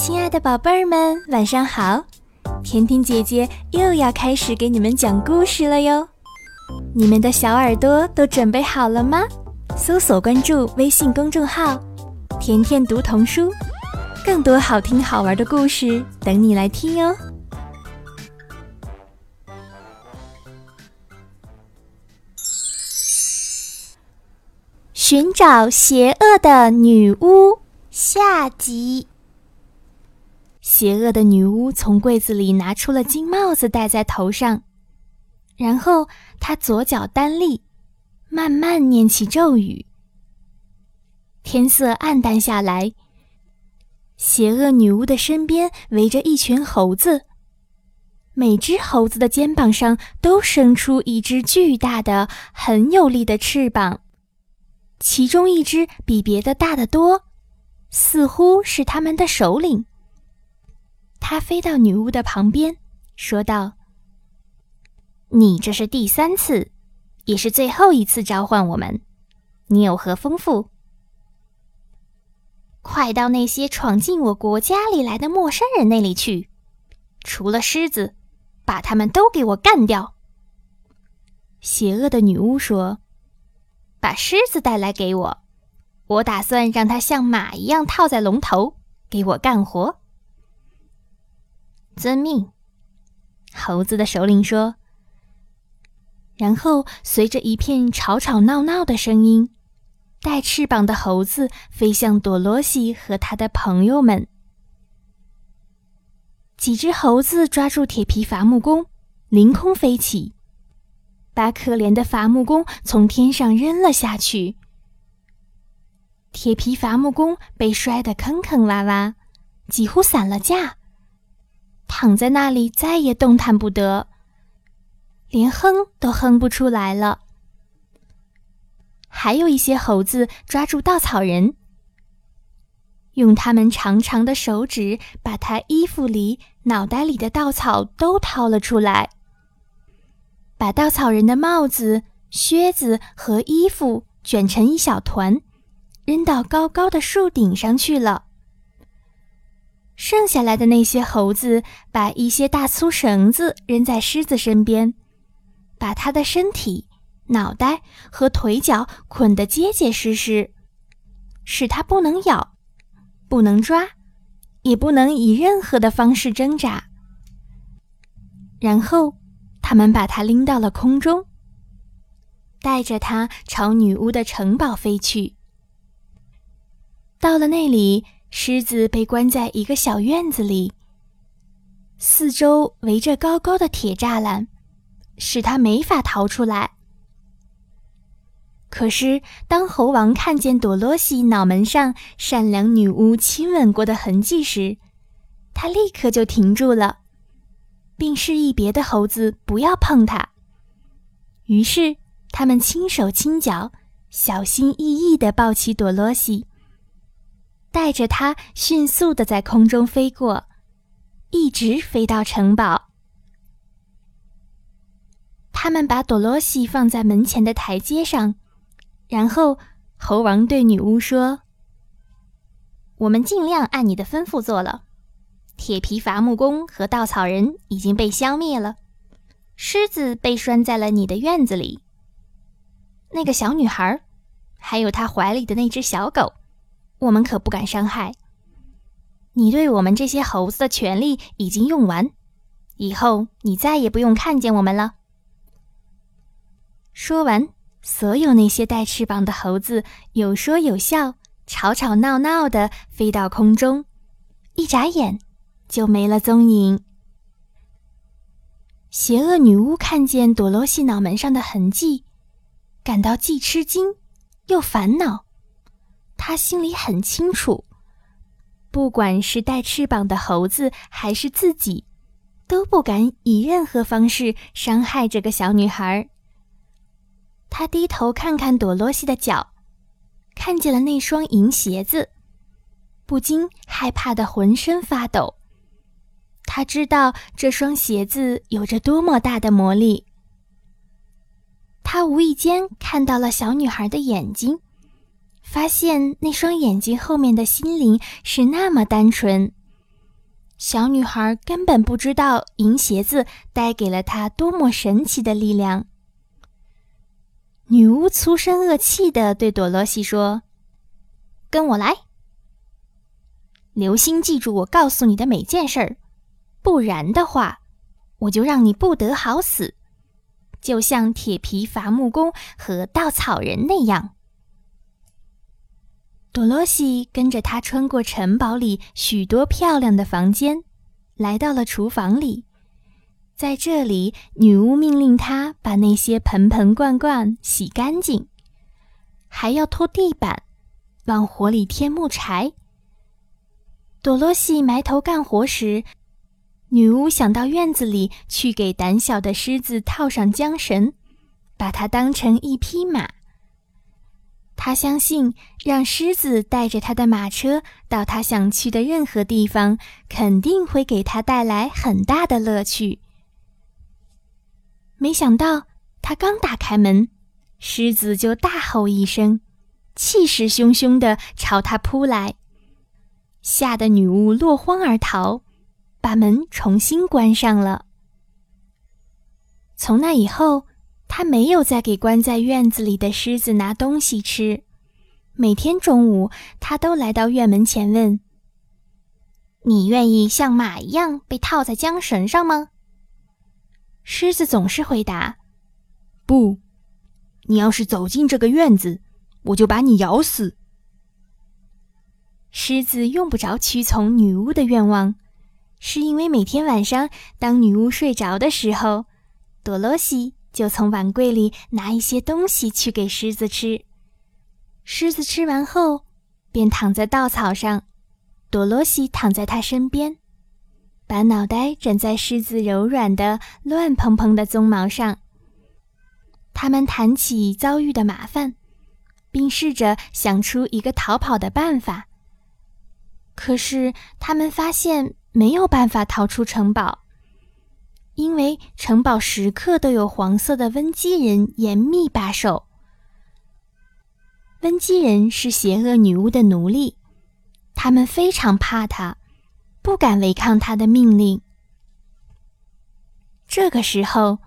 亲爱的宝贝儿们，晚上好！甜甜姐姐又要开始给你们讲故事了哟。你们的小耳朵都准备好了吗？搜索关注微信公众号“甜甜读童书”，更多好听好玩的故事等你来听哟。寻找邪恶的女巫下集。邪恶的女巫从柜子里拿出了金帽子戴在头上，然后她左脚单立，慢慢念起咒语。天色暗淡下来，邪恶女巫的身边围着一群猴子，每只猴子的肩膀上都生出一只巨大的、很有力的翅膀，其中一只比别的大得多，似乎是他们的首领。他飞到女巫的旁边，说道：“你这是第三次，也是最后一次召唤我们。你有何吩咐？快到那些闯进我国家里来的陌生人那里去，除了狮子，把他们都给我干掉。”邪恶的女巫说：“把狮子带来给我，我打算让它像马一样套在龙头，给我干活。”遵命，猴子的首领说。然后随着一片吵吵闹闹的声音，带翅膀的猴子飞向多罗西和他的朋友们。几只猴子抓住铁皮伐木工，凌空飞起，把可怜的伐木工从天上扔了下去。铁皮伐木工被摔得坑坑洼洼，几乎散了架。躺在那里，再也动弹不得，连哼都哼不出来了。还有一些猴子抓住稻草人，用他们长长的手指把他衣服里、脑袋里的稻草都掏了出来，把稻草人的帽子、靴子和衣服卷成一小团，扔到高高的树顶上去了。剩下来的那些猴子把一些大粗绳子扔在狮子身边，把它的身体、脑袋和腿脚捆得结结实实，使它不能咬、不能抓，也不能以任何的方式挣扎。然后，他们把它拎到了空中，带着它朝女巫的城堡飞去。到了那里。狮子被关在一个小院子里，四周围着高高的铁栅栏，使它没法逃出来。可是，当猴王看见朵罗西脑门上善良女巫亲吻过的痕迹时，他立刻就停住了，并示意别的猴子不要碰它。于是，他们轻手轻脚、小心翼翼地抱起朵罗西。带着它迅速的在空中飞过，一直飞到城堡。他们把朵罗西放在门前的台阶上，然后猴王对女巫说：“我们尽量按你的吩咐做了。铁皮伐木工和稻草人已经被消灭了，狮子被拴在了你的院子里。那个小女孩，还有她怀里的那只小狗。”我们可不敢伤害。你对我们这些猴子的权利已经用完，以后你再也不用看见我们了。说完，所有那些带翅膀的猴子有说有笑，吵吵闹闹的飞到空中，一眨眼就没了踪影。邪恶女巫看见朵罗西脑门上的痕迹，感到既吃惊又烦恼。他心里很清楚，不管是带翅膀的猴子还是自己，都不敢以任何方式伤害这个小女孩。他低头看看朵罗西的脚，看见了那双银鞋子，不禁害怕的浑身发抖。他知道这双鞋子有着多么大的魔力。他无意间看到了小女孩的眼睛。发现那双眼睛后面的心灵是那么单纯，小女孩根本不知道银鞋子带给了她多么神奇的力量。女巫粗声恶气地对朵罗西说：“跟我来，留心记住我告诉你的每件事儿，不然的话，我就让你不得好死，就像铁皮伐木工和稻草人那样。”多罗西跟着他穿过城堡里许多漂亮的房间，来到了厨房里。在这里，女巫命令他把那些盆盆罐罐洗干净，还要拖地板，往火里添木柴。多罗西埋头干活时，女巫想到院子里去给胆小的狮子套上缰绳，把它当成一匹马。他相信，让狮子带着他的马车到他想去的任何地方，肯定会给他带来很大的乐趣。没想到，他刚打开门，狮子就大吼一声，气势汹汹地朝他扑来，吓得女巫落荒而逃，把门重新关上了。从那以后。他没有再给关在院子里的狮子拿东西吃。每天中午，他都来到院门前问：“你愿意像马一样被套在缰绳上吗？”狮子总是回答：“不，你要是走进这个院子，我就把你咬死。”狮子用不着屈从女巫的愿望，是因为每天晚上，当女巫睡着的时候，多罗西。就从碗柜里拿一些东西去给狮子吃。狮子吃完后，便躺在稻草上，多罗西躺在他身边，把脑袋枕在狮子柔软的、乱蓬蓬的鬃毛上。他们谈起遭遇的麻烦，并试着想出一个逃跑的办法。可是他们发现没有办法逃出城堡。因为城堡时刻都有黄色的温基人严密把守。温基人是邪恶女巫的奴隶，他们非常怕她，不敢违抗她的命令。这个时候，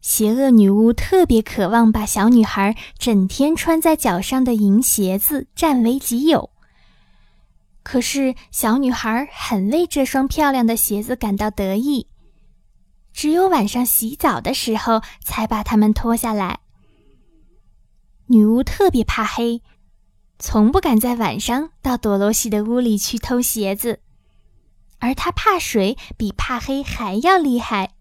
邪恶女巫特别渴望把小女孩整天穿在脚上的银鞋子占为己有。可是，小女孩很为这双漂亮的鞋子感到得意。只有晚上洗澡的时候才把它们脱下来。女巫特别怕黑，从不敢在晚上到朵罗西的屋里去偷鞋子，而她怕水比怕黑还要厉害，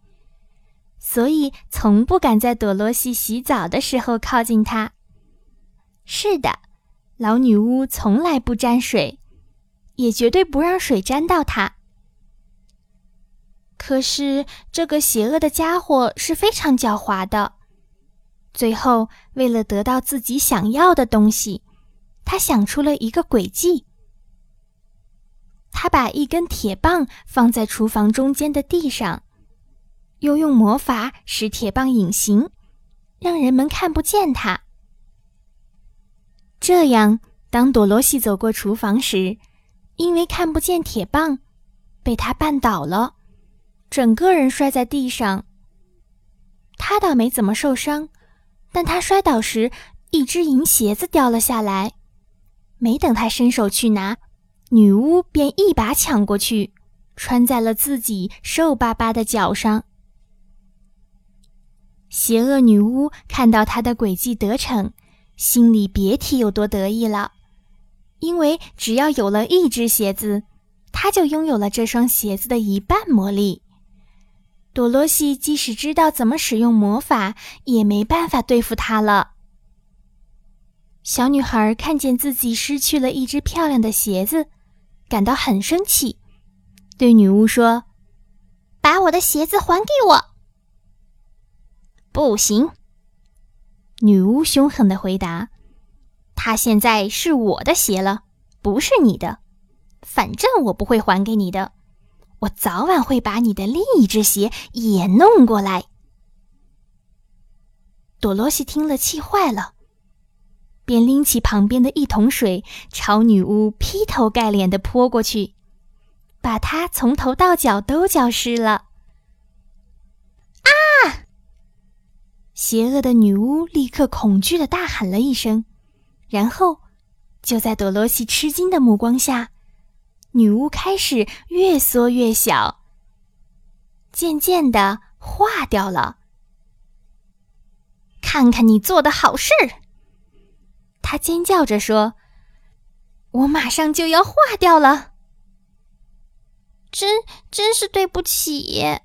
所以从不敢在朵罗西洗澡的时候靠近她。是的，老女巫从来不沾水，也绝对不让水沾到她。可是这个邪恶的家伙是非常狡猾的。最后，为了得到自己想要的东西，他想出了一个诡计。他把一根铁棒放在厨房中间的地上，又用魔法使铁棒隐形，让人们看不见它。这样，当朵罗西走过厨房时，因为看不见铁棒，被他绊倒了。整个人摔在地上。他倒没怎么受伤，但他摔倒时，一只银鞋子掉了下来。没等他伸手去拿，女巫便一把抢过去，穿在了自己瘦巴巴的脚上。邪恶女巫看到他的诡计得逞，心里别提有多得意了，因为只要有了一只鞋子，他就拥有了这双鞋子的一半魔力。多罗西即使知道怎么使用魔法，也没办法对付他了。小女孩看见自己失去了一只漂亮的鞋子，感到很生气，对女巫说：“把我的鞋子还给我！”“不行！”女巫凶狠的回答，“它现在是我的鞋了，不是你的。反正我不会还给你的。”我早晚会把你的另一只鞋也弄过来。多罗西听了，气坏了，便拎起旁边的一桶水，朝女巫劈头盖脸的泼过去。把她从头到脚都浇湿了。啊！邪恶的女巫立刻恐惧的大喊了一声，然后就在朵罗西吃惊的目光下，女巫开始越缩越小，渐渐的化掉了。看看你做的好事！她尖叫着说：“我马上就要化掉了。”真真是对不起，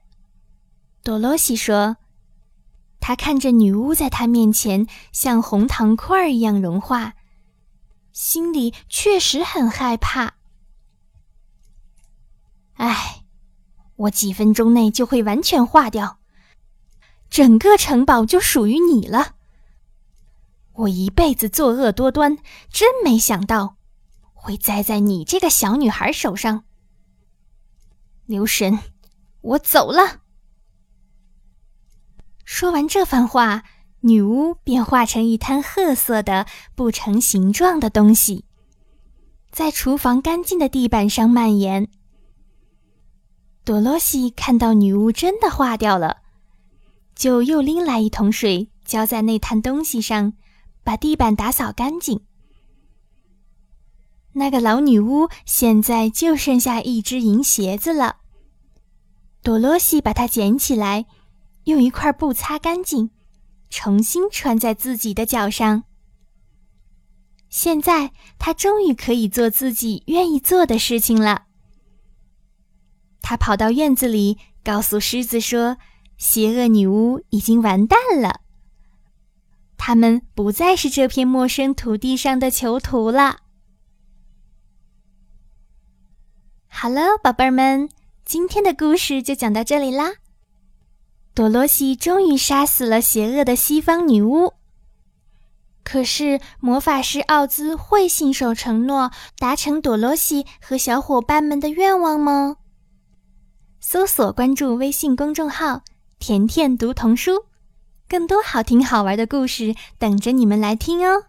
多罗西说。他看着女巫在他面前像红糖块一样融化，心里确实很害怕。唉，我几分钟内就会完全化掉，整个城堡就属于你了。我一辈子作恶多端，真没想到会栽在你这个小女孩手上。留神，我走了。说完这番话，女巫便化成一滩褐色的、不成形状的东西，在厨房干净的地板上蔓延。多罗西看到女巫真的化掉了，就又拎来一桶水，浇在那滩东西上，把地板打扫干净。那个老女巫现在就剩下一只银鞋子了。多罗西把它捡起来，用一块布擦干净，重新穿在自己的脚上。现在他终于可以做自己愿意做的事情了。他跑到院子里，告诉狮子说：“邪恶女巫已经完蛋了，他们不再是这片陌生土地上的囚徒了。”好了，宝贝儿们，今天的故事就讲到这里啦。多罗西终于杀死了邪恶的西方女巫，可是魔法师奥兹会信守承诺，达成多罗西和小伙伴们的愿望吗？搜索关注微信公众号“甜甜读童书”，更多好听好玩的故事等着你们来听哦。